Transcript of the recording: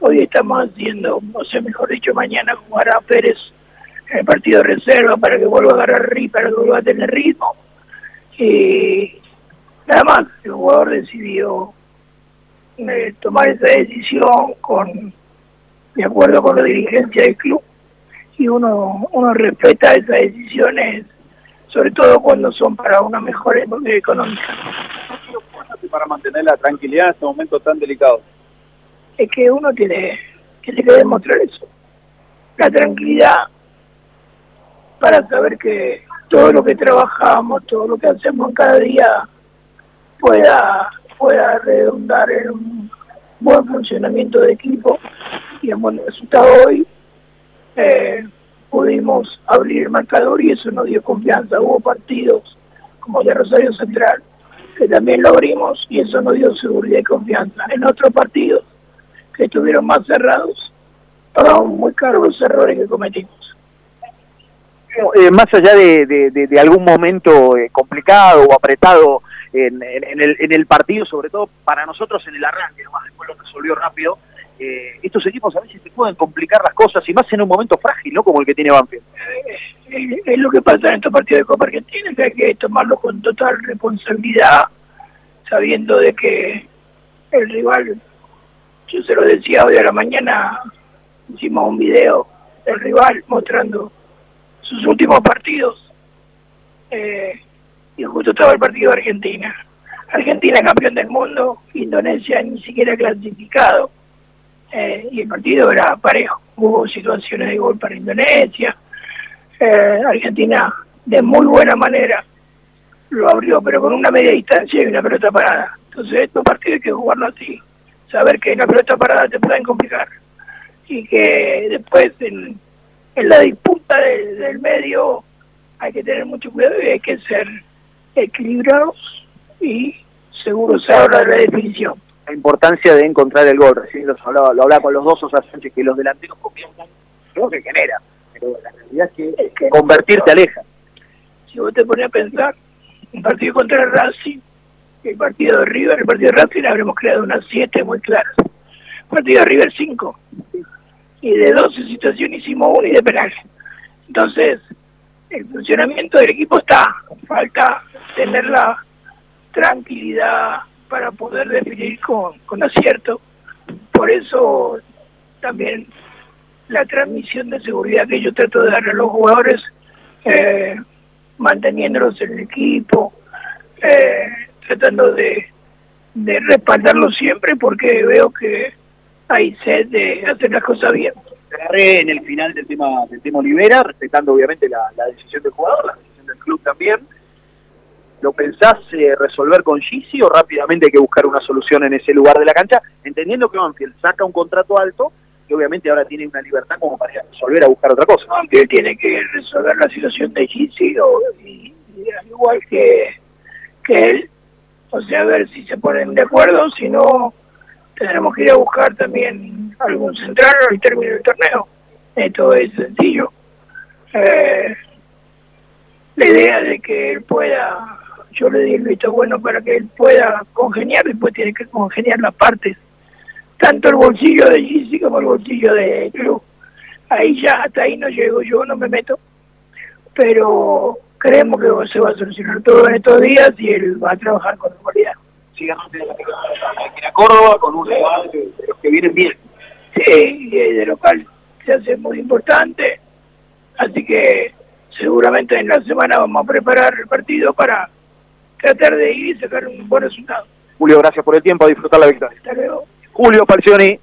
hoy estamos haciendo, o sea, mejor dicho, mañana jugará Pérez en el partido de reserva para que vuelva a agarrar ritmo, para que vuelva a tener ritmo. Y nada más, el jugador decidió eh, tomar esa decisión con de acuerdo con la dirigencia del club y uno uno respeta esas decisiones sobre todo cuando son para una mejor económica para mantener la tranquilidad en este momento tan delicado es que uno tiene, tiene que demostrar eso la tranquilidad para saber que todo lo que trabajamos todo lo que hacemos cada día pueda pueda redundar en un buen funcionamiento de equipo y en buen resultado hoy eh, pudimos abrir el marcador y eso nos dio confianza. Hubo partidos como de Rosario Central que también lo abrimos y eso nos dio seguridad y confianza. En otros partidos que estuvieron más cerrados, pagamos muy caros los errores que cometimos. Eh, más allá de, de, algún momento eh, complicado o apretado en, el, en el partido, sobre todo para nosotros en el arranque, nomás después lo resolvió rápido. Eh, estos equipos a veces se pueden complicar las cosas y más en un momento frágil, ¿no? Como el que tiene Banfield. Es lo que pasa en estos partidos de Copa Argentina, que hay que tomarlo con total responsabilidad, sabiendo de que el rival, yo se lo decía hoy a la mañana, hicimos un video del rival mostrando sus últimos partidos. Eh, y justo estaba el partido de Argentina. Argentina campeón del mundo, Indonesia ni siquiera clasificado, eh, y el partido era parejo. Hubo situaciones de gol para Indonesia. Eh, Argentina, de muy buena manera, lo abrió, pero con una media distancia y una pelota parada. Entonces, estos partidos hay que jugarlo así. Saber que en la pelota parada te pueden complicar. Y que después, en, la disputa del medio, hay que tener mucho cuidado y hay que ser equilibrados y seguros ahora de la definición. La importancia de encontrar el gol, recién lo hablaba, lo hablaba con los dos, o sea, que los delanteros comienzan, lo que genera, pero la realidad es que, convertirte aleja. Si vos te pones a pensar, un partido contra el Racing, el partido de River, el partido de Racing habremos creado unas siete muy claras. El partido de River cinco. Y de 12 situaciones hicimos uno y de penal. Entonces, el funcionamiento del equipo está. Falta tener la tranquilidad para poder definir con, con acierto. Por eso también la transmisión de seguridad que yo trato de darle a los jugadores, eh, manteniéndolos en el equipo, eh, tratando de, de respaldarlos siempre porque veo que hay sed de hacer las cosas bien. Agarré en el final del tema del tema Olivera, respetando obviamente la, la decisión del jugador, la decisión del club también ¿Lo pensás eh, resolver con Gisi o rápidamente hay que buscar una solución en ese lugar de la cancha? Entendiendo que Banfield saca un contrato alto que obviamente ahora tiene una libertad como para resolver a buscar otra cosa. Banfield tiene que resolver la situación de Gisi o, y, igual que, que él. A ver si se ponen de acuerdo, si no, tendremos que ir a buscar también algún central al término del torneo. Esto es sencillo. Eh, la idea de que él pueda yo le di el visto bueno para que él pueda congeniar, después tiene que congeniar las partes, tanto el bolsillo de Gizzi como el bolsillo de club. Ahí ya, hasta ahí no llego, yo no me meto, pero creemos que se va a solucionar todo en estos días y él va a trabajar con normalidad. Sigamos de la Córdoba con un rival de, los que vienen bien. Sí, de local se hace muy importante, así que seguramente en la semana vamos a preparar el partido para tratar de ir y sacar un buen resultado. Julio, gracias por el tiempo, a disfrutar la victoria. Hasta luego. Julio Falcioni,